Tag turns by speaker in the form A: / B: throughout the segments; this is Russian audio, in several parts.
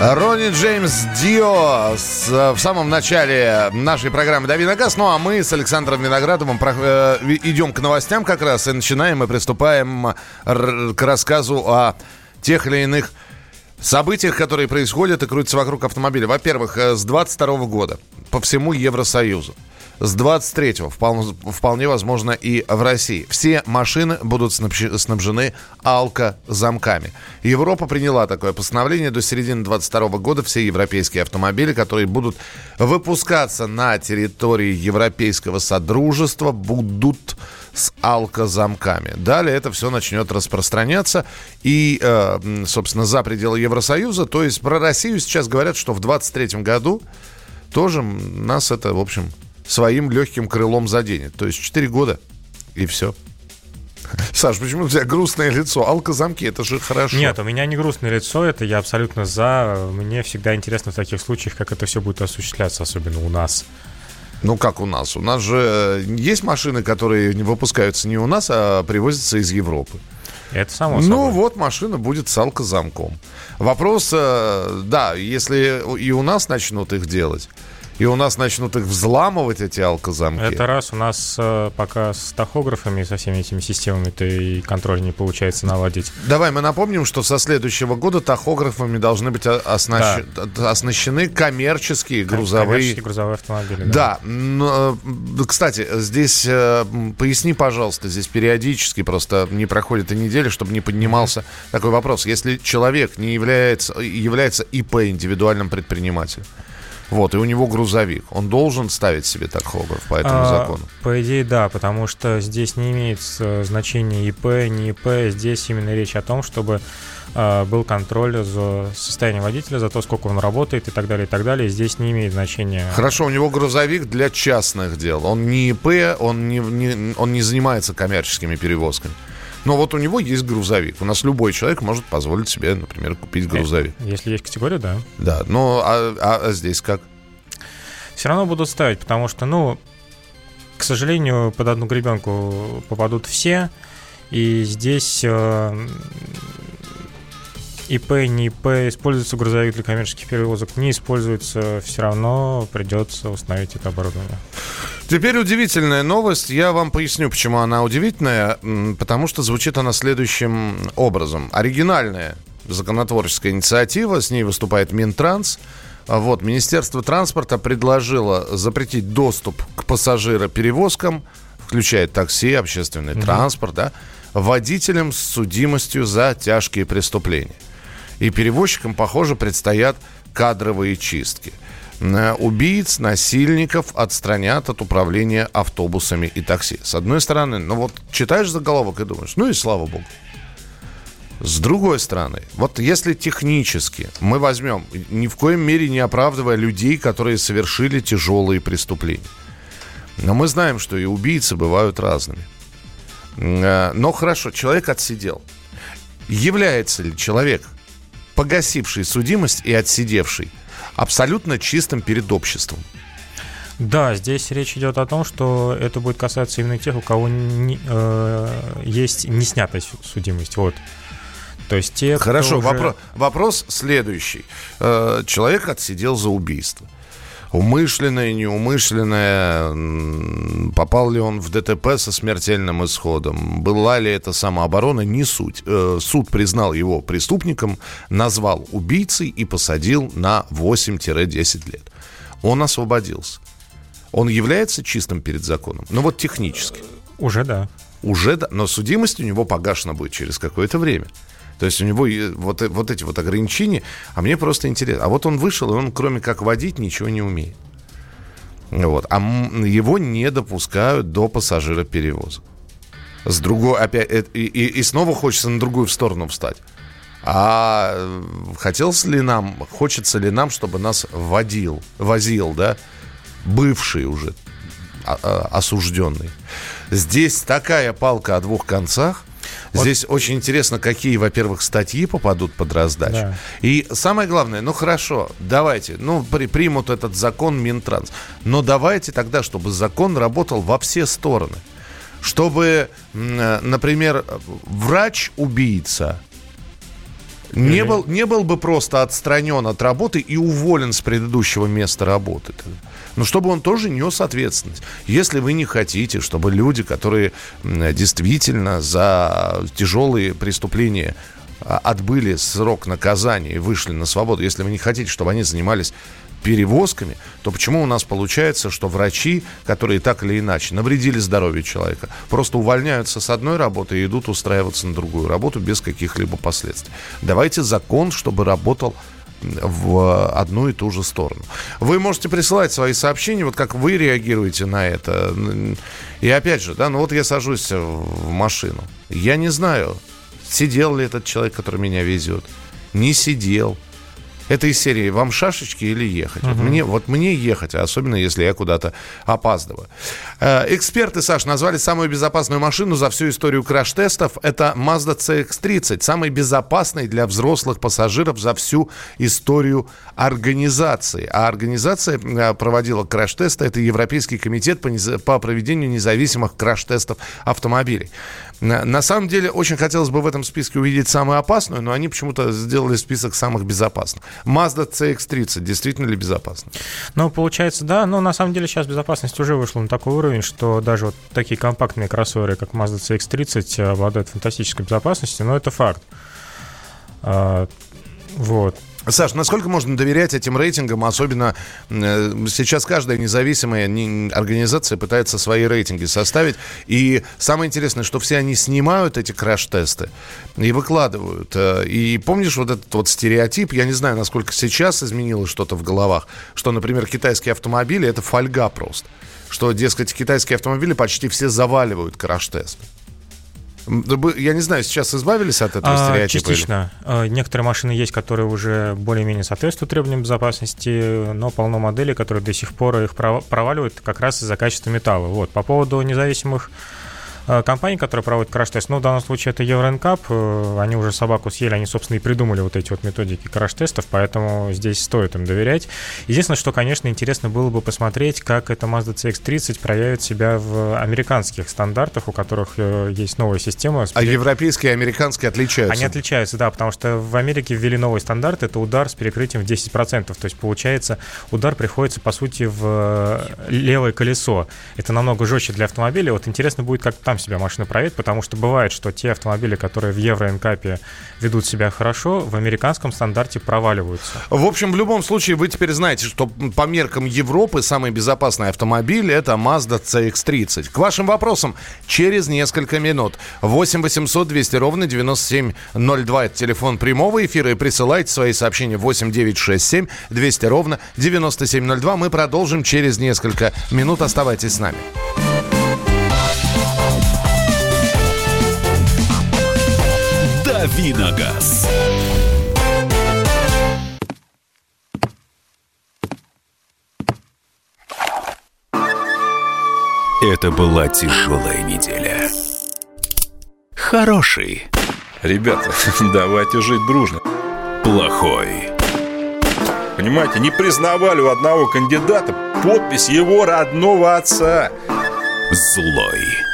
A: Ронни Джеймс Дио с, в самом начале нашей программы «Дави на газ». Ну, а мы с Александром Виноградовым про, э, идем к новостям как раз и начинаем и приступаем к рассказу о тех или иных событиях, которые происходят и крутятся вокруг автомобиля. Во-первых, э, с 22 года по всему Евросоюзу с 23-го, вполне, вполне возможно, и в России. Все машины будут снабжены алкозамками. Европа приняла такое постановление. До середины 22 года все европейские автомобили, которые будут выпускаться на территории Европейского Содружества, будут с алкозамками. Далее это все начнет распространяться и, э, собственно, за пределы Евросоюза. То есть про Россию сейчас говорят, что в 23 году тоже нас это, в общем, своим легким крылом заденет. То есть 4 года и все. Саш, почему у тебя грустное лицо? Алкозамки, это же хорошо.
B: Нет, у меня не грустное лицо, это я абсолютно за. Мне всегда интересно в таких случаях, как это все будет осуществляться, особенно у нас.
A: Ну, как у нас? У нас же есть машины, которые не выпускаются не у нас, а привозятся из Европы.
B: Это само
A: ну
B: собой.
A: Ну, вот машина будет с алкозамком. Вопрос, э, да, если и у нас начнут их делать, и у нас начнут их взламывать, эти алкозамки.
B: Это раз. У нас э, пока с тахографами, со всеми этими системами-то и контроль не получается наладить.
A: Давай мы напомним, что со следующего года тахографами должны быть оснащ... да. оснащены коммерческие грузовые... Коммерческие
B: грузовые автомобили,
A: да. Да. Но, э, кстати, здесь э, поясни, пожалуйста, здесь периодически просто не проходит и недели, чтобы не поднимался mm-hmm. такой вопрос. Если человек не является, является ИП, индивидуальным предпринимателем, вот, и у него грузовик. Он должен ставить себе тахограф по этому а, закону?
B: По идее, да, потому что здесь не имеет значения ИП, не ИП. Здесь именно речь о том, чтобы э, был контроль за состоянием водителя, за то, сколько он работает и так далее, и так далее. Здесь не имеет значения.
A: Хорошо, у него грузовик для частных дел. Он не ИП, он не, не, он не занимается коммерческими перевозками. Но вот у него есть грузовик. У нас любой человек может позволить себе, например, купить грузовик.
B: Если есть категория, да.
A: Да, но а, а, а здесь как?
B: Все равно будут ставить, потому что, ну, к сожалению, под одну гребенку попадут все. И здесь э, ИП, не ИП, используется грузовик для коммерческих перевозок, не используется, все равно придется установить это оборудование.
A: Теперь удивительная новость. Я вам поясню, почему она удивительная. Потому что звучит она следующим образом. Оригинальная законотворческая инициатива, с ней выступает Минтранс. Вот, Министерство транспорта предложило запретить доступ к пассажироперевозкам, включая такси, общественный угу. транспорт, да, водителям с судимостью за тяжкие преступления. И перевозчикам, похоже, предстоят кадровые чистки. Э, убийц, насильников отстранят от управления автобусами и такси. С одной стороны, ну вот читаешь заголовок и думаешь, ну и слава богу. С другой стороны, вот если технически мы возьмем, ни в коем мере не оправдывая людей, которые совершили тяжелые преступления. Но мы знаем, что и убийцы бывают разными. Э, но хорошо, человек отсидел. Является ли человек, погасивший судимость и отсидевший, абсолютно чистым перед обществом.
B: Да, здесь речь идет о том, что это будет касаться именно тех, у кого не, э, есть не снятая судимость. Вот. То есть те,
A: Хорошо, уже... вопрос, вопрос следующий. Э, человек отсидел за убийство умышленное, неумышленное, попал ли он в ДТП со смертельным исходом, была ли это самооборона, не суть. Э, суд признал его преступником, назвал убийцей и посадил на 8-10 лет. Он освободился. Он является чистым перед законом? Ну вот технически.
B: Уже да.
A: Уже да, но судимость у него погашена будет через какое-то время. То есть у него вот, э, вот эти вот ограничения, а мне просто интересно. А вот он вышел, и он кроме как водить ничего не умеет. Вот. А его не допускают до пассажира перевозок. С другой, опять, э, и, и, и снова хочется на другую сторону встать. А э, хотелось ли нам, хочется ли нам, чтобы нас водил, возил, да, бывший уже а, а, осужденный. Здесь такая палка о двух концах. Вот. Здесь очень интересно, какие, во-первых, статьи попадут под раздачу. Да. И самое главное, ну хорошо, давайте, ну при, примут этот закон Минтранс, но давайте тогда, чтобы закон работал во все стороны. Чтобы, например, врач-убийца не, был, не был бы просто отстранен от работы и уволен с предыдущего места работы. Но чтобы он тоже нес ответственность. Если вы не хотите, чтобы люди, которые действительно за тяжелые преступления а, отбыли срок наказания и вышли на свободу, если вы не хотите, чтобы они занимались перевозками, то почему у нас получается, что врачи, которые так или иначе навредили здоровью человека, просто увольняются с одной работы и идут устраиваться на другую работу без каких-либо последствий? Давайте закон, чтобы работал в одну и ту же сторону. Вы можете присылать свои сообщения, вот как вы реагируете на это. И опять же, да, ну вот я сажусь в машину. Я не знаю, сидел ли этот человек, который меня везет. Не сидел. Это из серии «Вам шашечки или ехать?» угу. вот, мне, вот мне ехать, особенно если я куда-то опаздываю. Э, эксперты, Саш, назвали самую безопасную машину за всю историю краш-тестов. Это Mazda CX-30, самый безопасный для взрослых пассажиров за всю историю организации. А организация э, проводила краш-тесты. Это Европейский комитет по, по проведению независимых краш-тестов автомобилей. На самом деле, очень хотелось бы в этом списке увидеть самую опасную, но они почему-то сделали список самых безопасных. Mazda CX-30 действительно ли безопасна?
B: Ну, получается, да. Но на самом деле сейчас безопасность уже вышла на такой уровень, что даже вот такие компактные кроссоверы, как Mazda CX-30, обладают фантастической безопасностью, но это факт. А, вот.
A: Саш, насколько можно доверять этим рейтингам? Особенно э, сейчас каждая независимая организация пытается свои рейтинги составить. И самое интересное, что все они снимают эти краш-тесты и выкладывают. Э, и помнишь вот этот вот стереотип, я не знаю, насколько сейчас изменилось что-то в головах, что, например, китайские автомобили – это фольга просто. Что, дескать, китайские автомобили почти все заваливают краш-тест. Я не знаю, сейчас избавились от этого а, стереотипа?
B: Частично. Или? А, некоторые машины есть, которые уже более-менее соответствуют требованиям безопасности, но полно моделей, которые до сих пор их проваливают как раз из-за качества металла. Вот. По поводу независимых компании, которая проводит краш-тест, ну, в данном случае это Евроинкап, э, они уже собаку съели, они, собственно, и придумали вот эти вот методики краш-тестов, поэтому здесь стоит им доверять. Единственное, что, конечно, интересно было бы посмотреть, как эта Mazda CX-30 проявит себя в американских стандартах, у которых э, есть новая система.
A: А европейские и американские отличаются?
B: Они отличаются, да, потому что в Америке ввели новый стандарт, это удар с перекрытием в 10%, то есть, получается, удар приходится, по сути, в левое колесо. Это намного жестче для автомобиля. Вот интересно будет, как там сам себя машину проверить, потому что бывает, что те автомобили, которые в Евро-НКАПе ведут себя хорошо, в американском стандарте проваливаются.
A: В общем, в любом случае, вы теперь знаете, что по меркам Европы самый безопасный автомобиль это Mazda CX-30. К вашим вопросам через несколько минут. 8 800 200 ровно 9702 это телефон прямого эфира и присылайте свои сообщения 8 967 200 ровно 9702. Мы продолжим через несколько минут. Оставайтесь с нами.
C: Давиногаз. Это была тяжелая неделя. Хороший.
D: Ребята, давайте жить дружно.
C: Плохой.
D: Понимаете, не признавали у одного кандидата подпись его родного отца.
C: Злой.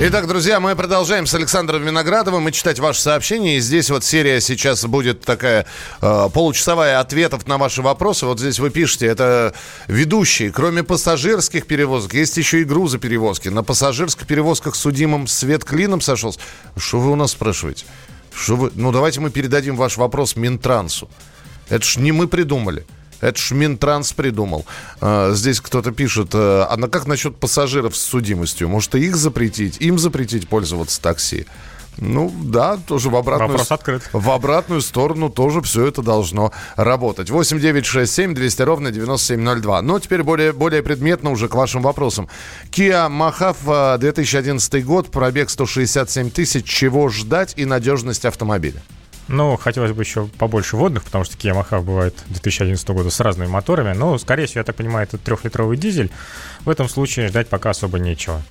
A: Итак, друзья, мы продолжаем с Александром Виноградовым и читать ваши сообщения. И здесь вот серия сейчас будет такая э, получасовая ответов на ваши вопросы. Вот здесь вы пишете, это ведущие. Кроме пассажирских перевозок, есть еще и грузоперевозки. На пассажирских перевозках судимым свет клином сошелся. Что вы у нас спрашиваете? Что вы... Ну, давайте мы передадим ваш вопрос Минтрансу. Это ж не мы придумали. Это ж Минтранс придумал. А, здесь кто-то пишет, а, а как насчет пассажиров с судимостью? Может, и их запретить? Им запретить пользоваться такси? Ну, да, тоже в обратную,
B: Вопрос открыт.
A: в обратную сторону тоже все это должно работать. 8 9 6 7 200 ровно 9702. Но теперь более, более предметно уже к вашим вопросам. Kia Mahav 2011 год, пробег 167 тысяч. Чего ждать и надежность автомобиля?
B: Ну, хотелось бы еще побольше водных, потому что Yamaha бывает 2011 года с разными моторами. Но, скорее всего, я так понимаю, это трехлитровый дизель. В этом случае ждать пока особо нечего.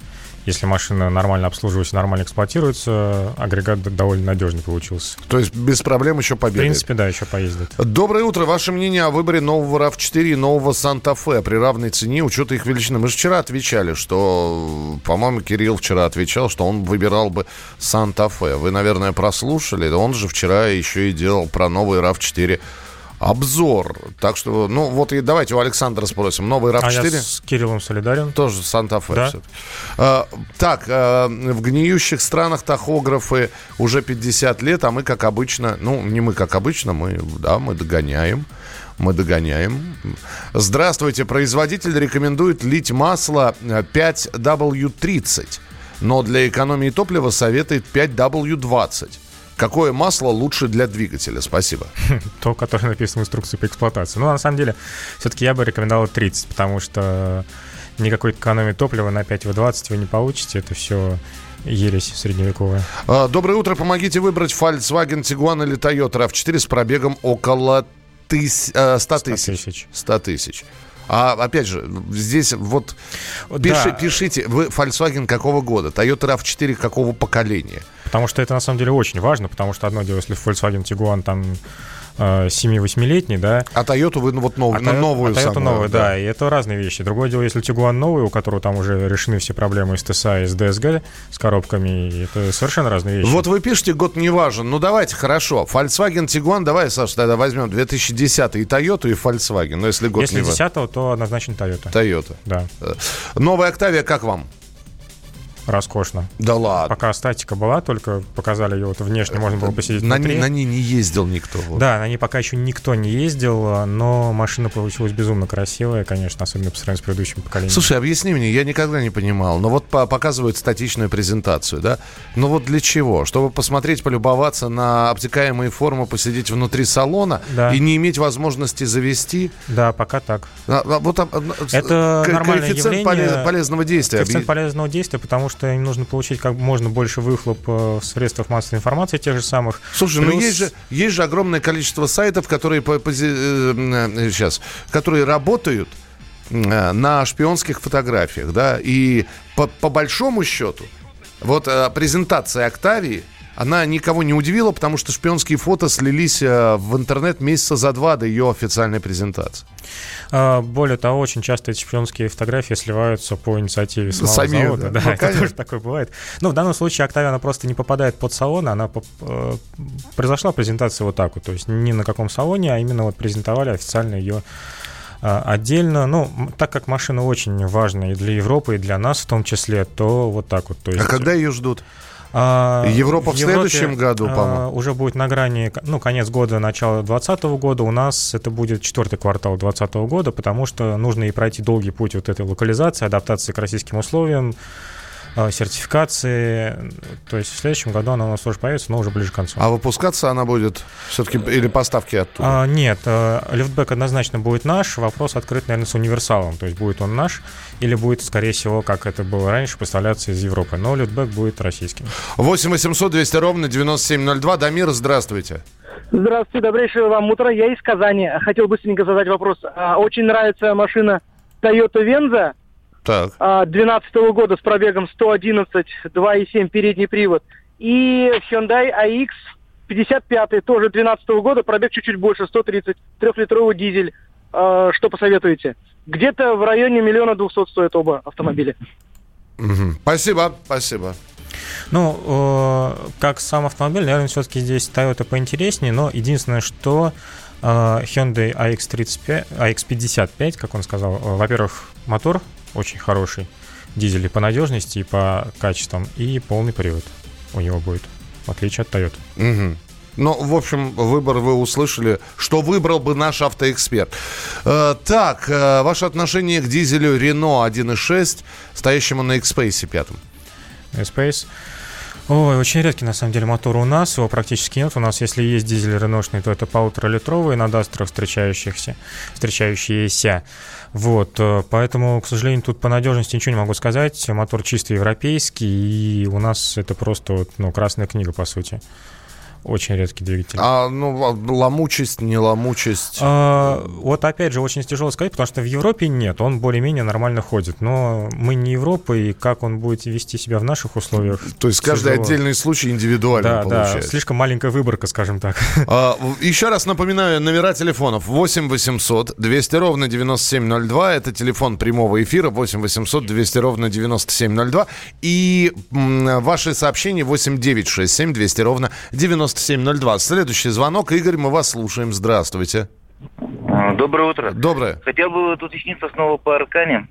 B: Если машина нормально обслуживается, нормально эксплуатируется, агрегат довольно надежный получился.
A: То есть без проблем еще побегает?
B: В принципе, да, еще поездит.
A: Доброе утро. Ваше мнение о выборе нового RAV4 и нового Санта-Фе при равной цене, учета их величины? Мы же вчера отвечали, что, по-моему, Кирилл вчера отвечал, что он выбирал бы Санта-Фе. Вы, наверное, прослушали. Он же вчера еще и делал про новый RAV4 обзор. Так что, ну, вот и давайте у Александра спросим. Новый RAV4? А
B: я с Кириллом солидарен.
A: Тоже Санта-Фе. Да? А, так, а, в гниющих странах тахографы уже 50 лет, а мы, как обычно, ну, не мы, как обычно, мы, да, мы догоняем. Мы догоняем. Здравствуйте. Производитель рекомендует лить масло 5W30, но для экономии топлива советует 5W20. Какое масло лучше для двигателя? Спасибо.
B: То, которое написано в инструкции по эксплуатации. Ну, на самом деле, все-таки я бы рекомендовал 30, потому что никакой экономии топлива на 5В20 вы не получите. Это все ересь средневековая.
A: А, доброе утро. Помогите выбрать Volkswagen Tiguan или Toyota RAV4 с пробегом около тыс... 100 э, тысяч. 100 тысяч. А опять же, здесь вот пиши, да. пишите, вы Volkswagen какого года, Toyota RAV4 какого поколения?
B: Потому что это на самом деле очень важно, потому что одно дело, если Volkswagen Tiguan там 7-8-летний, да.
A: А Toyota вы ну, вот нов, а
B: Toyota,
A: новую
B: а Toyota новую, да. да, и это разные вещи. Другое дело, если Tiguan новый, у которого там уже решены все проблемы с ТСА и с DSG, с коробками, это совершенно разные вещи.
A: Вот вы пишете, год не важен. Ну, давайте, хорошо. Volkswagen Tiguan, давай, Саша, тогда возьмем 2010 и Toyota, и Volkswagen. Но если год
B: если
A: не
B: важен. Если 10 то однозначно Toyota.
A: Toyota.
B: Да.
A: Э, новая Octavia как вам?
B: Роскошно.
A: Да ладно.
B: Пока статика была, только показали ее вот внешне, можно было посидеть
A: на, внутри. На ней не ездил никто.
B: Вот. Да, на ней пока еще никто не ездил, но машина получилась безумно красивая, конечно, особенно по сравнению с предыдущим поколением.
A: Слушай, объясни мне, я никогда не понимал, но вот показывают статичную презентацию, да? Но вот для чего? Чтобы посмотреть, полюбоваться на обтекаемые формы, посидеть внутри салона да. и не иметь возможности завести?
B: Да, пока так.
A: А, а, вот, а,
B: Это нормальное
A: коэффициент
B: явление.
A: полезного действия.
B: Коэффициент полезного действия, потому что им нужно получить как можно больше выхлоп э, в средствах массовой информации тех же самых.
A: Слушай, ну Плюс... ну есть же, есть же огромное количество сайтов, которые, по, по, сейчас, э, которые работают э, на шпионских фотографиях, да, и по, по большому счету, вот презентация Октавии она никого не удивила, потому что шпионские фото слились э, в интернет месяца за два до ее официальной презентации.
B: А, более того, очень часто эти шпионские фотографии сливаются по инициативе самого
A: Сами,
B: завода. Да,
A: ну,
B: это конечно. тоже такое бывает. Ну, в данном случае Октавия, она просто не попадает под салон, она э, произошла презентация вот так вот, то есть не на каком салоне, а именно вот презентовали официально ее э, отдельно. Ну, так как машина очень важна и для Европы, и для нас в том числе, то вот так вот. То
A: есть... А когда ее ждут?
B: А,
A: Европа в, в Европе, следующем году, а,
B: по-моему. Уже будет на грани, ну, конец года, начало 2020 года. У нас это будет четвертый квартал 2020 года, потому что нужно и пройти долгий путь вот этой локализации, адаптации к российским условиям, сертификации. То есть в следующем году она у нас тоже появится, но уже ближе к концу.
A: А выпускаться она будет все-таки или поставки оттуда?
B: А, нет, э, лифтбэк однозначно будет наш. Вопрос открыт, наверное, с универсалом. То есть будет он наш или будет, скорее всего, как это было раньше, поставляться из Европы. Но лифтбэк будет российским.
A: 8 800 200 ровно 9702. Дамир, здравствуйте.
E: Здравствуйте, добрейшего вам утра. Я из Казани. Хотел быстренько задать вопрос. А, очень нравится машина Toyota Venza
A: так.
E: 2012 -го года с пробегом 111, 2,7 передний привод. И Hyundai AX 55 тоже 2012 -го года, пробег чуть-чуть больше, 130, трехлитровый дизель. А, что посоветуете? Где-то в районе миллиона двухсот стоят оба автомобиля.
A: Угу. Спасибо, спасибо.
B: Ну, э, как сам автомобиль, наверное, все-таки здесь Toyota поинтереснее, но единственное, что э, Hyundai AX35, AX55, как он сказал, э, во-первых, мотор очень хороший, дизель и по надежности, и по качествам, и полный привод у него будет, в отличие от Toyota.
A: Угу. Ну, в общем, выбор вы услышали, что выбрал бы наш автоэксперт. Э, так, э, ваше отношение к дизелю Renault 1.6, стоящему на X-Pace 5?
B: Space. Ой, очень редкий, на самом деле, мотор у нас, его практически нет. У нас, если есть дизель реношный, то это полуторалитровые на дастерах встречающихся, встречающиеся. Вот, э, поэтому, к сожалению, тут по надежности ничего не могу сказать. Мотор чисто европейский, и у нас это просто ну, красная книга, по сути. Очень редкий двигатель.
A: А, ну, ломучесть, не ломучесть?
B: А, вот опять же, очень тяжело сказать, потому что в Европе нет, он более-менее нормально ходит. Но мы не Европа, и как он будет вести себя в наших условиях?
A: То есть каждый тяжело. отдельный случай индивидуально да, получается?
B: Да, слишком маленькая выборка, скажем так.
A: А, еще раз напоминаю, номера телефонов 8 800 200 ровно 9702. Это телефон прямого эфира 8 800 200 ровно 9702. И м, ваши сообщения 8 9 6 7 200 ровно 97 9702. Следующий звонок. Игорь, мы вас слушаем. Здравствуйте.
F: А, доброе утро.
A: Доброе.
F: Хотел бы уточниться снова по Аркане.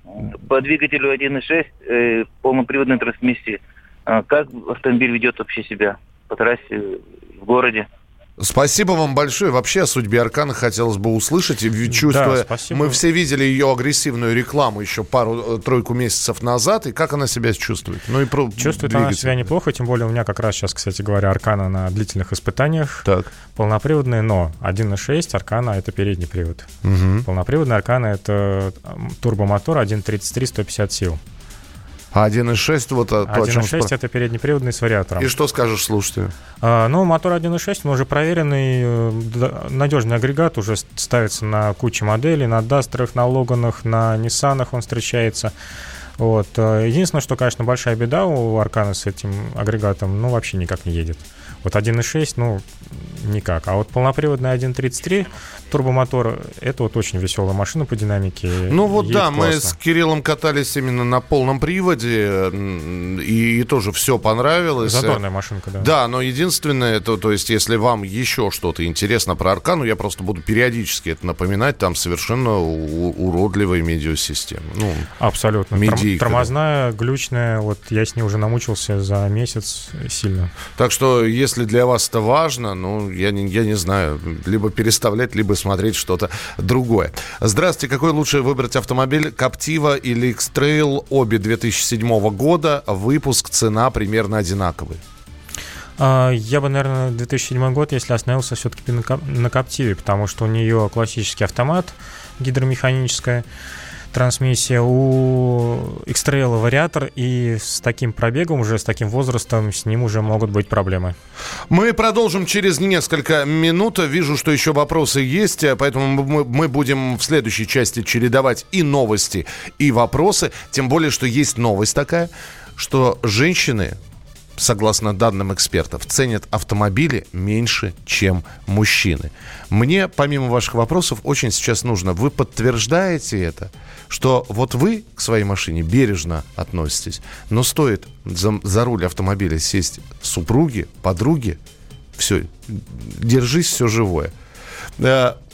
F: По двигателю 1.6 э, полноприводной трансмиссии. А как автомобиль ведет вообще себя по трассе в городе?
A: Спасибо вам большое. Вообще о судьбе Аркана хотелось бы услышать. Чувствуя, да, мы все видели ее агрессивную рекламу еще пару-тройку месяцев назад. И как она себя чувствует? Ну и про
B: Чувствует двигатель. она себя неплохо, тем более у меня как раз сейчас, кстати говоря, Аркана на длительных испытаниях. Так. Полноприводная, но 1.6 Аркана — это передний привод. Угу. Полноприводная Аркана — это турбомотор 1.33 150 сил.
A: А 1.6 вот
B: то, 1.6 это переднеприводный с вариатором.
A: И что скажешь слушателю?
B: А, ну, мотор 1.6, он уже проверенный, э, надежный агрегат, уже ставится на куче моделей, на Дастерах, на Логанах, на Ниссанах он встречается. Вот. Э, единственное, что, конечно, большая беда у Аркана с этим агрегатом, ну, вообще никак не едет. Вот 1.6, ну, никак. А вот полноприводный 1.33 турбомотор, это вот очень веселая машина по динамике.
A: Ну вот да, классно. мы с Кириллом катались именно на полном приводе, и, и тоже все понравилось.
B: Задорная машинка, да.
A: Да, но единственное, то, то есть если вам еще что-то интересно про Аркану, я просто буду периодически это напоминать, там совершенно уродливая медиасистема. Ну,
B: Абсолютно. Медийка, Тормозная, глючная, вот я с ней уже намучился за месяц сильно.
A: Так что, если для вас это важно, ну, я не, я не знаю, либо переставлять, либо смотреть что-то другое. Здравствуйте, какой лучше выбрать автомобиль? Каптива или X-Trail? Обе 2007 года. Выпуск, цена примерно одинаковые.
B: А, я бы, наверное, 2007 год, если остановился все-таки на Каптиве, потому что у нее классический автомат гидромеханическая трансмиссия, у X-Trail вариатор, и с таким пробегом, уже с таким возрастом, с ним уже могут быть проблемы.
A: Мы продолжим через несколько минут. Вижу, что еще вопросы есть, поэтому мы, будем в следующей части чередовать и новости, и вопросы. Тем более, что есть новость такая, что женщины согласно данным экспертов, ценят автомобили меньше, чем мужчины. Мне, помимо ваших вопросов, очень сейчас нужно, вы подтверждаете это, что вот вы к своей машине бережно относитесь, но стоит за, за руль автомобиля сесть супруги, подруги, все, держись, все живое.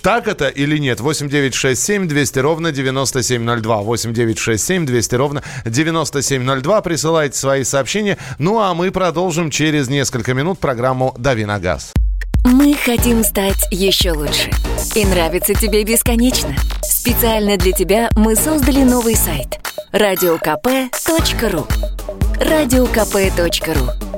A: Так это или нет? 8967 200 ровно 9702. 8967 200 ровно 9702. Присылайте свои сообщения. Ну а мы продолжим через несколько минут программу «Дави на газ».
G: Мы хотим стать еще лучше. И нравится тебе бесконечно. Специально для тебя мы создали новый сайт – радиокп.ру радиокп.ру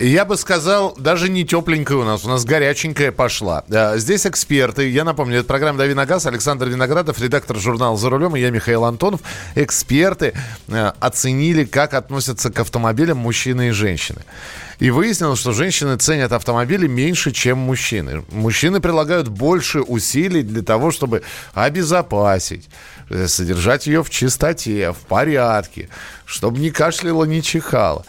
A: Я бы сказал, даже не тепленькая у нас, у нас горяченькая пошла. А, здесь эксперты, я напомню, это программа «Дави на газ», Александр Виноградов, редактор журнала «За рулем», и я, Михаил Антонов. Эксперты а, оценили, как относятся к автомобилям мужчины и женщины. И выяснилось, что женщины ценят автомобили меньше, чем мужчины. Мужчины прилагают больше усилий для того, чтобы обезопасить, э, содержать ее в чистоте, в порядке, чтобы не кашляло, не чихало.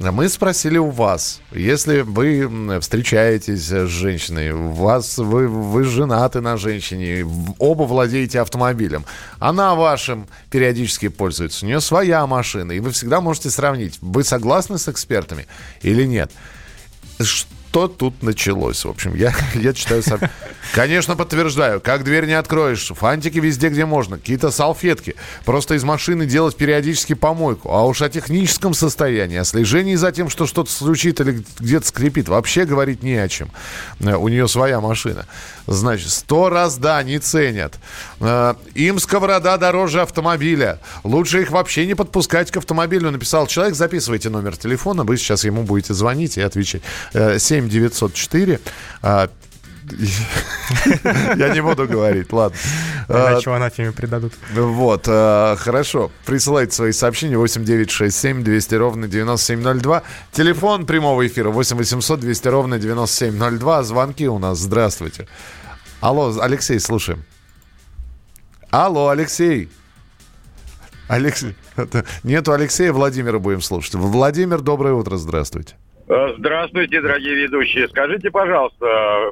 A: Мы спросили у вас, если вы встречаетесь с женщиной, у вас, вы, вы женаты на женщине, оба владеете автомобилем, она вашим периодически пользуется, у нее своя машина, и вы всегда можете сравнить, вы согласны с экспертами или нет. Что тут началось? В общем, я, я читаю сам. Конечно, подтверждаю. Как дверь не откроешь. Фантики везде, где можно. Какие-то салфетки. Просто из машины делать периодически помойку. А уж о техническом состоянии, о слежении за тем, что что-то случит или где-то скрипит, вообще говорить не о чем. Э, у нее своя машина. Значит, сто раз да, не ценят. Э, им сковорода дороже автомобиля. Лучше их вообще не подпускать к автомобилю, написал человек. Записывайте номер телефона, вы сейчас ему будете звонить и отвечать. 7 904 я не буду говорить, ладно.
B: Иначе в анафеме придадут.
A: Вот, а, хорошо. Присылайте свои сообщения 8967 200 ровно 9702. Телефон прямого эфира 8 800 200 ровно 9702. Звонки у нас. Здравствуйте. Алло, Алексей, слушаем. Алло, Алексей. Алексей. Нету Алексея, Владимира будем слушать. Владимир, доброе утро, здравствуйте.
H: Э, здравствуйте, дорогие ведущие. Скажите, пожалуйста,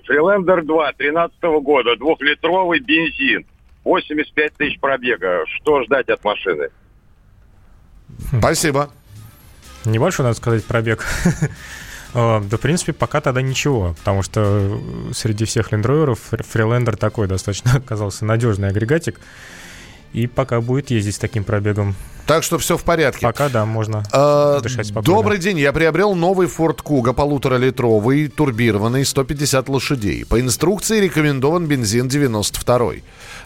H: Фрилендер 2 13 года, двухлитровый бензин, 85 тысяч пробега. Что ждать от машины?
A: Спасибо.
B: Небольшой, надо сказать, пробег. Да, в принципе, пока тогда ничего, потому что среди всех лендроверов Фрилендер такой достаточно оказался надежный агрегатик. И пока будет ездить с таким пробегом.
A: Так что все в порядке.
B: Пока, да, можно
A: а, дышать спокойно. Добрый день. Я приобрел новый Ford Kuga полуторалитровый, турбированный, 150 лошадей. По инструкции рекомендован бензин 92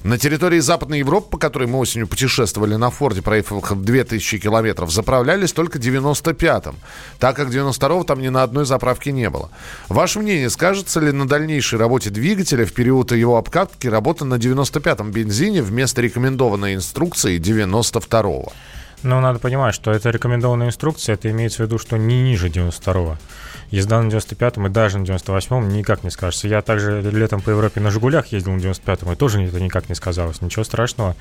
A: На территории Западной Европы, по которой мы осенью путешествовали на Форде, проехав 2000 километров, заправлялись только 95-м, так как 92-го там ни на одной заправке не было. Ваше мнение, скажется ли на дальнейшей работе двигателя в период его обкатки работа на 95-м бензине вместо рекомендованной инструкции 92-го?
B: Но надо понимать, что это рекомендованная инструкция, это имеется в виду, что не ниже 92-го. Езда на 95-м и даже на 98-м никак не скажется. Я также летом по Европе на «Жигулях» ездил на 95-м, и тоже это никак не сказалось. Ничего страшного.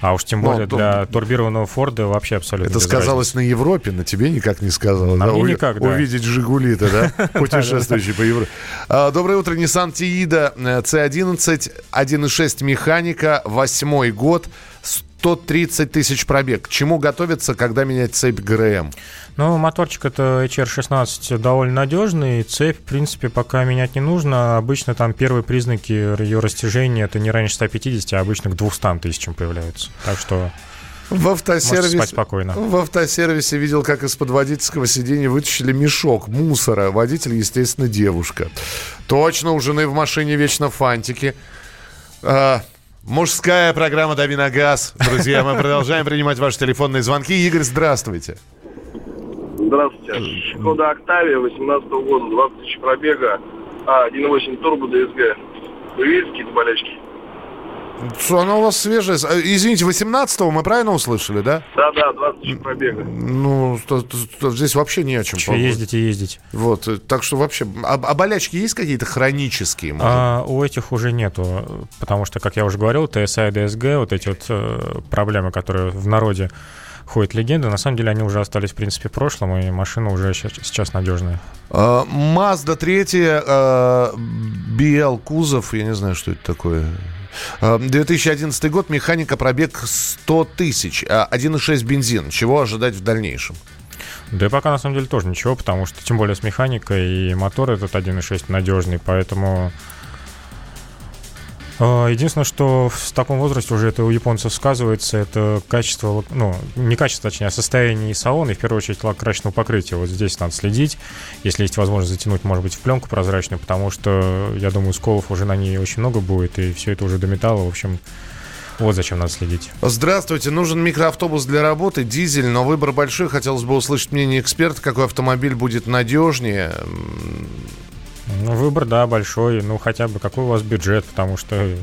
B: А уж тем более Но, для то... турбированного Форда вообще абсолютно
A: Это сказалось разницы. на Европе, на тебе никак не сказалось.
B: На
A: да?
B: мне У... никак, да.
A: Увидеть «Жигули»-то, да? Путешествующий по Европе. А, доброе утро, Nissan Tiida C11, 1.6 механика, восьмой год. 130 тысяч пробег. К чему готовиться, когда менять цепь ГРМ?
B: Ну, моторчик это HR16 довольно надежный. Цепь, в принципе, пока менять не нужно. Обычно там первые признаки ее растяжения это не раньше 150, а обычно к 200 тысячам появляются. Так что
A: в автосервисе, спокойно. в автосервисе видел, как из-под водительского сиденья вытащили мешок мусора. Водитель, естественно, девушка. Точно, у жены в машине вечно фантики. А, Мужская программа «Дави на газ». Друзья, мы продолжаем принимать ваши телефонные звонки. Игорь, здравствуйте.
I: Здравствуйте. Шкода Октавия 18 года, 20 тысяч пробега, а 1.8 турбо ДСГ. Вы видите какие-то болячки?
A: Она у вас свежая. А, извините, 18-го мы правильно услышали, да?
I: Да, да, 20 тысяч пробега.
A: Ну, то, то, то, здесь вообще не о чем.
B: Что ездить и ездить.
A: Вот, э, так что вообще... А, а болячки есть какие-то хронические?
B: Может? А, у этих уже нету, потому что, как я уже говорил, TSI, DSG, вот эти вот э, проблемы, которые в народе ходят легенды, на самом деле они уже остались, в принципе, в прошлом, и машина уже сейчас, сейчас надежная.
A: Mazda 3, uh, BL кузов, я не знаю, что это такое. 2011 эм, год, механика, пробег 100 тысяч, 1,6 а бензин. Чего ожидать в дальнейшем?
B: Да и пока на самом деле тоже ничего, потому что тем более с механикой и мотор этот 1.6 надежный, поэтому единственное, что в таком возрасте уже это у японцев сказывается, это качество, ну, не качество, точнее, а состояние салона и в первую очередь лакрасочного покрытия. Вот здесь надо следить, если есть возможность затянуть, может быть, в пленку прозрачную, потому что, я думаю, сколов уже на ней очень много будет, и все это уже до металла, в общем, Вот зачем надо следить.
A: Здравствуйте. Нужен микроавтобус для работы, дизель, но выбор большой. Хотелось бы услышать мнение эксперта, какой автомобиль будет надежнее.
B: Ну, выбор, да, большой. Ну, хотя бы какой у вас бюджет, потому что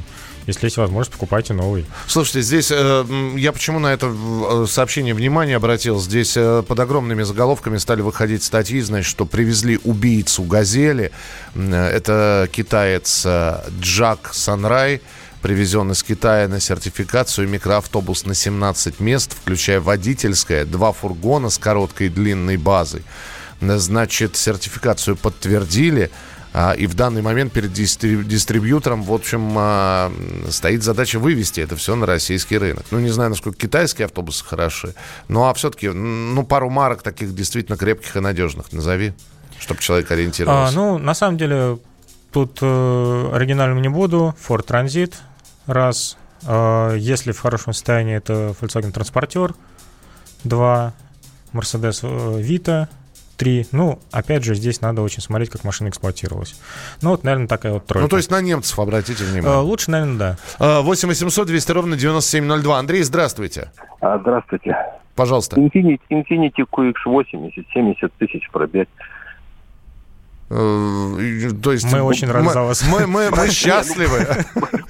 B: если есть возможность, покупайте новый.
A: Слушайте, здесь э, я почему на это э, сообщение внимание обратил? Здесь э, под огромными заголовками стали выходить статьи, значит, что привезли убийцу «Газели». Это китаец э, Джак Санрай привезен из Китая на сертификацию микроавтобус на 17 мест, включая водительское, два фургона с короткой и длинной базой. Значит, сертификацию подтвердили. А, и в данный момент перед дистрибьютором, в общем, а, стоит задача вывести это все на российский рынок. Ну, не знаю, насколько китайские автобусы хороши, ну, а все-таки, ну, пару марок таких действительно крепких и надежных назови, чтобы человек ориентировался.
B: А, ну, на самом деле, тут э, оригинальным не буду. Ford Transit, раз. Э, если в хорошем состоянии, это Volkswagen Transporter, два. Mercedes э, Vita, 3. Ну, опять же, здесь надо очень смотреть, как машина эксплуатировалась. Ну, вот, наверное, такая вот тройка.
A: Ну, то есть на немцев обратите внимание.
B: Лучше, наверное, да.
A: 8 800 200 ровно 9702. Андрей, здравствуйте.
J: А, здравствуйте.
A: Пожалуйста.
J: Infiniti, Infiniti QX80, 70 тысяч пробег.
A: Э, то есть
B: мы очень рады за вас.
A: Мы, мы, мы счастливы.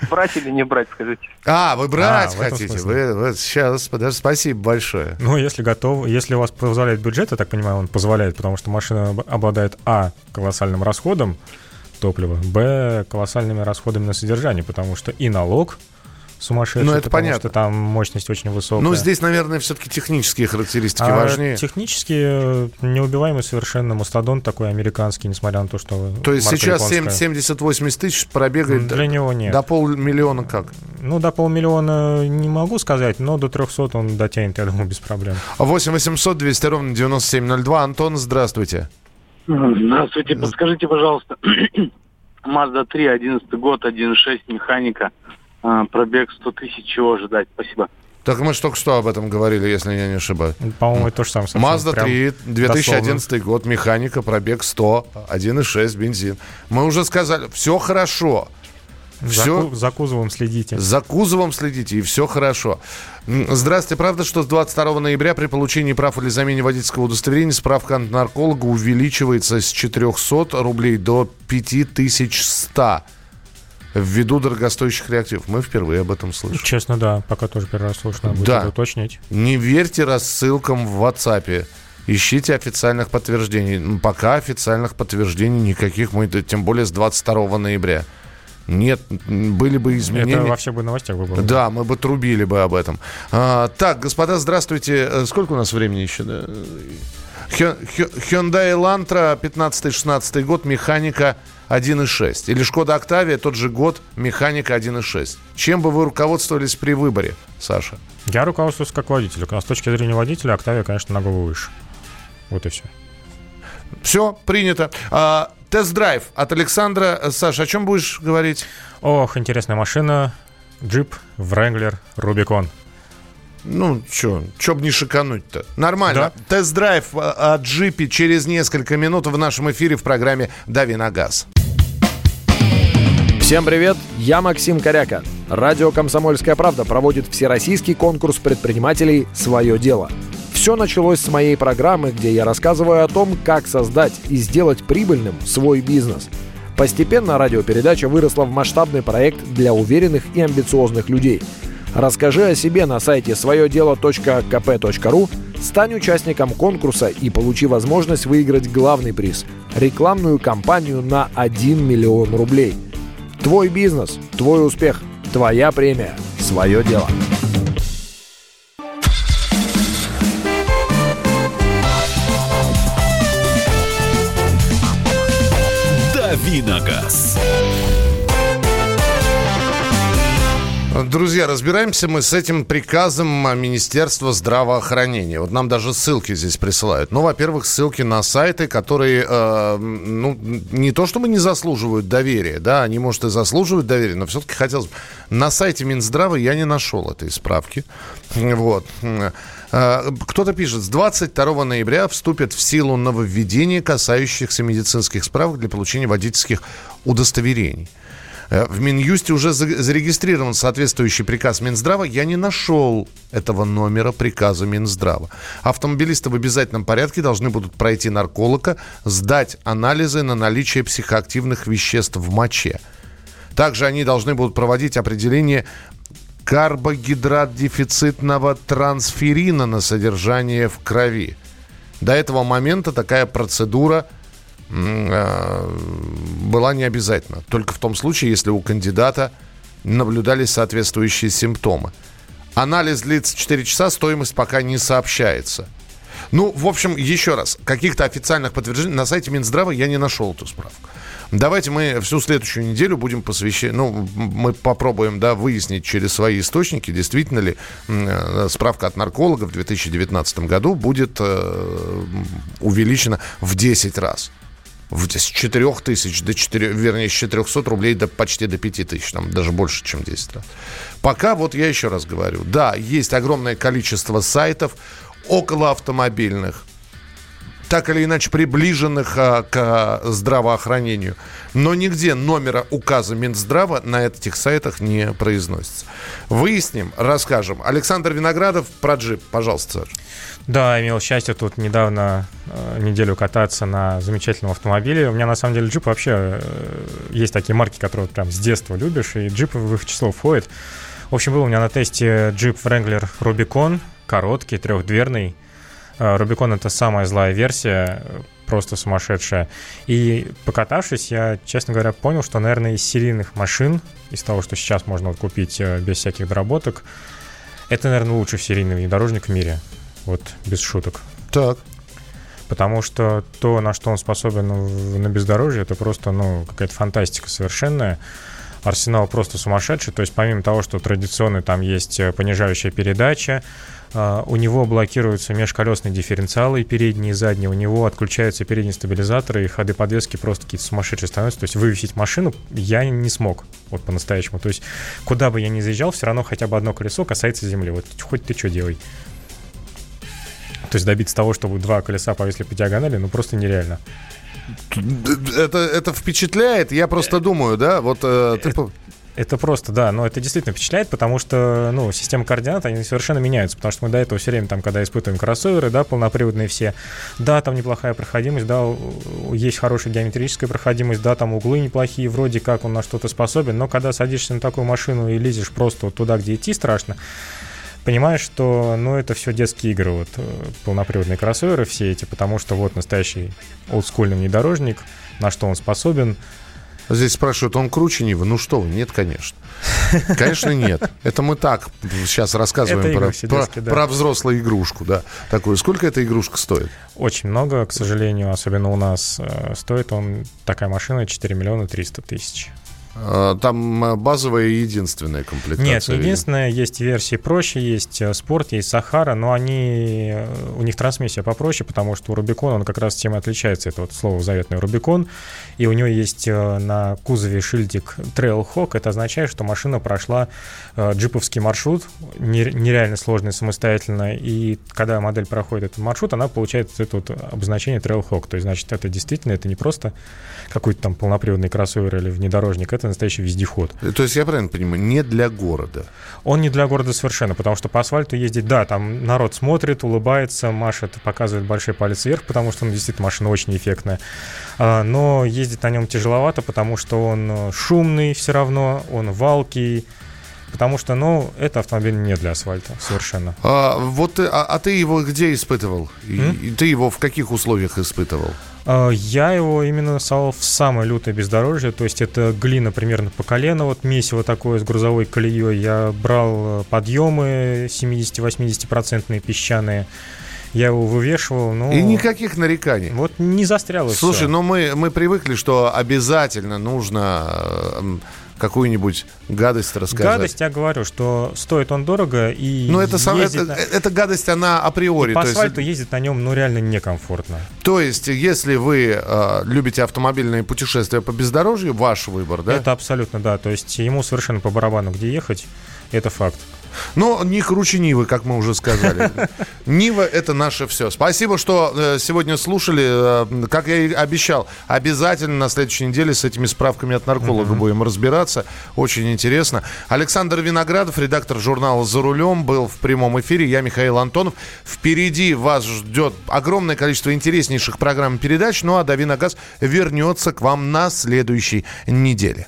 J: Брать или не брать, скажите.
A: А, вы брать а, хотите? Вы, вы, сейчас, подожди, спасибо большое.
B: Ну, если готов, если у вас позволяет бюджет, я так понимаю, он позволяет, потому что машина обладает а колоссальным расходом топлива, б колоссальными расходами на содержание, потому что и налог сумасшедший. Ну, это понятно. что там мощность очень высокая.
A: Ну, здесь, наверное, все-таки технические характеристики а важнее.
B: Технически э, неубиваемый совершенно мастодон такой американский, несмотря на то, что...
A: То есть сейчас 70-80 тысяч пробегает
B: Для него нет.
A: До полмиллиона как?
B: Ну, до полмиллиона не могу сказать, но до 300 он дотянет, я думаю, без проблем.
A: 8 800 200 ровно 9702. Антон, здравствуйте.
K: Здравствуйте. Подскажите, пожалуйста, Mazda 3, 11 год, 1.6, механика – а, пробег 100 тысяч, чего ожидать? Спасибо.
A: Так мы же только что об этом говорили, если я не ошибаюсь.
B: По-моему, это то же самое.
A: Mazda 3, 2011 дословно. год, механика, пробег 100, 1,6, бензин. Мы уже сказали, все хорошо.
B: Все, за, за кузовом следите.
A: За кузовом следите, и все хорошо. Здравствуйте. Правда, что с 22 ноября при получении прав или замене водительского удостоверения справка от нарколога увеличивается с 400 рублей до 5100? Ввиду дорогостоящих реактивов. Мы впервые об этом слышим.
B: Честно, да. Пока тоже первый раз слышу. Надо да. уточнить.
A: Не верьте рассылкам в WhatsApp. Ищите официальных подтверждений. Пока официальных подтверждений никаких, мы тем более с 22 ноября. Нет, были бы изменения. Это
B: во всех бы новостях бы было.
A: Да, мы бы трубили бы об этом. А, так, господа, здравствуйте. Э, сколько у нас времени еще? Да? Hyundai Elantra, 15-16 год, механика 1.6. Или Шкода Октавия, тот же год, механика 1.6. Чем бы вы руководствовались при выборе, Саша?
B: Я руководствуюсь как водитель. С точки зрения водителя, Октавия, конечно, на голову выше. Вот и все.
A: Все, принято. А, тест-драйв от Александра. Саша, о чем будешь говорить?
B: Ох, интересная машина. Джип Wrangler Rubicon.
A: Ну, что, что бы не шикануть-то? Нормально. Да. Тест-драйв а, от джипи через несколько минут в нашем эфире в программе «Дави на газ».
L: Всем привет, я Максим Коряка. Радио «Комсомольская правда» проводит всероссийский конкурс предпринимателей «Свое дело». Все началось с моей программы, где я рассказываю о том, как создать и сделать прибыльным свой бизнес. Постепенно радиопередача выросла в масштабный проект для уверенных и амбициозных людей – Расскажи о себе на сайте своедело.кп.ру, стань участником конкурса и получи возможность выиграть главный приз – рекламную кампанию на 1 миллион рублей. Твой бизнес, твой успех, твоя премия, свое дело.
C: Давиногаз.
A: Друзья, разбираемся мы с этим приказом Министерства здравоохранения. Вот нам даже ссылки здесь присылают. Ну, во-первых, ссылки на сайты, которые, э, ну, не то чтобы не заслуживают доверия, да, они, может, и заслуживают доверия, но все-таки хотелось бы. На сайте Минздрава я не нашел этой справки. Вот. Э, кто-то пишет, с 22 ноября вступят в силу нововведения, касающихся медицинских справок для получения водительских удостоверений. Э, в Минюсте уже зарегистрирован соответствующий приказ Минздрава. Я не нашел этого номера приказа Минздрава. Автомобилисты в обязательном порядке должны будут пройти нарколога, сдать анализы на наличие психоактивных веществ в моче. Также они должны будут проводить определение карбогидрат дефицитного трансферина на содержание в крови. До этого момента такая процедура была не обязательна. Только в том случае, если у кандидата наблюдались соответствующие симптомы. Анализ длится 4 часа, стоимость пока не сообщается. Ну, в общем, еще раз, каких-то официальных подтверждений на сайте Минздрава я не нашел эту справку. Давайте мы всю следующую неделю будем посвящать, ну, мы попробуем, да, выяснить через свои источники, действительно ли э, справка от нарколога в 2019 году будет э, увеличена в 10 раз с 4 тысяч до 4, вернее, с 400 рублей до почти до 5 тысяч, там даже больше, чем 10 раз. Пока, вот я еще раз говорю, да, есть огромное количество сайтов около автомобильных, так или иначе приближенных а, к здравоохранению. Но нигде номера указа Минздрава на этих сайтах не произносится. Выясним, расскажем. Александр Виноградов про джип. Пожалуйста, Саша.
B: Да, имел счастье тут недавно э, неделю кататься на замечательном автомобиле. У меня на самом деле джип вообще э, есть такие марки, которые прям с детства любишь, и джип в их число входит. В общем, был у меня на тесте джип Wrangler Rubicon, короткий, трехдверный. Рубикон это самая злая версия, просто сумасшедшая. И покатавшись, я, честно говоря, понял, что, наверное, из серийных машин, из того, что сейчас можно вот купить э, без всяких доработок, это, наверное, лучший серийный внедорожник в мире. Вот, без шуток.
A: Так.
B: Потому что то, на что он способен на бездорожье, это просто, ну, какая-то фантастика совершенная. Арсенал просто сумасшедший. То есть помимо того, что традиционно там есть э, понижающая передача, у него блокируются межколесные дифференциалы передние и задние, у него отключаются передние стабилизаторы, и ходы подвески просто какие-то сумасшедшие становятся. То есть вывесить машину я не смог, вот по-настоящему. То есть куда бы я ни заезжал, все равно хотя бы одно колесо касается земли. Вот хоть ты что делай. То есть добиться того, чтобы два колеса повесли по диагонали, ну просто нереально.
A: Это, это впечатляет. Я просто думаю, да, вот э, ты...
B: Это просто, да, но это действительно впечатляет, потому что, ну, система координат, они совершенно меняются, потому что мы до этого все время, там, когда испытываем кроссоверы, да, полноприводные все, да, там неплохая проходимость, да, есть хорошая геометрическая проходимость, да, там углы неплохие, вроде как он на что-то способен, но когда садишься на такую машину и лезешь просто вот туда, где идти страшно, понимаешь, что, ну, это все детские игры, вот, э, полноприводные кроссоверы все эти, потому что вот настоящий олдскульный внедорожник, на что он способен,
A: Здесь спрашивают, он круче Нивы? Ну что вы, нет, конечно. Конечно, нет. Это мы так сейчас рассказываем про, про, да. про взрослую игрушку, да. Такую. Сколько эта игрушка стоит?
B: Очень много, к сожалению, особенно у нас. Э, стоит он, такая машина, 4 миллиона 300 тысяч.
A: А, там э, базовая и единственная комплектация.
B: Нет, не единственная. Есть версии проще, есть э, спорт, есть Сахара, но они, э, у них трансмиссия попроще, потому что у Рубикон он как раз тем и отличается. Это вот слово заветный Рубикон. И у него есть на кузове шильдик Trailhawk. Это означает, что машина прошла джиповский маршрут, нереально сложный самостоятельно. И когда модель проходит этот маршрут, она получает это вот обозначение Trailhawk. То есть, значит, это действительно, это не просто какой-то там полноприводный кроссовер или внедорожник, это настоящий вездеход.
A: То есть я правильно понимаю, не для города?
B: Он не для города совершенно, потому что по асфальту ездить, да, там народ смотрит, улыбается, машет, показывает большой палец вверх, потому что он действительно машина очень эффектная. А, но ездить на нем тяжеловато, потому что он э, шумный все равно, он валкий, Потому что, ну, это автомобиль не для асфальта совершенно.
A: А, вот, а, а ты его где испытывал? И, ты его в каких условиях испытывал?
B: А, я его именно салал в самое лютое бездорожье, то есть это глина примерно по колено, вот месиво такое с грузовой колеей. Я брал э, подъемы 70-80% песчаные, я его вывешивал, ну...
A: И никаких нареканий.
B: Вот не застряло
A: Слушай, все. ну мы, мы привыкли, что обязательно нужно э, какую-нибудь гадость рассказать.
B: Гадость, я говорю, что стоит он дорого и
A: Ну, это, сам, это, на... эта гадость, она априори. И
B: по асфальту есть... ездить на нем, ну, реально некомфортно.
A: То есть, если вы э, любите автомобильные путешествия по бездорожью, ваш выбор, да?
B: Это абсолютно, да. То есть, ему совершенно по барабану, где ехать, это факт.
A: Но не круче Нивы, как мы уже сказали. Нива – это наше все. Спасибо, что э, сегодня слушали. Э, как я и обещал, обязательно на следующей неделе с этими справками от нарколога будем разбираться. Очень интересно. Александр Виноградов, редактор журнала «За рулем», был в прямом эфире. Я Михаил Антонов. Впереди вас ждет огромное количество интереснейших программ и передач. Ну а Давиногаз вернется к вам на следующей неделе.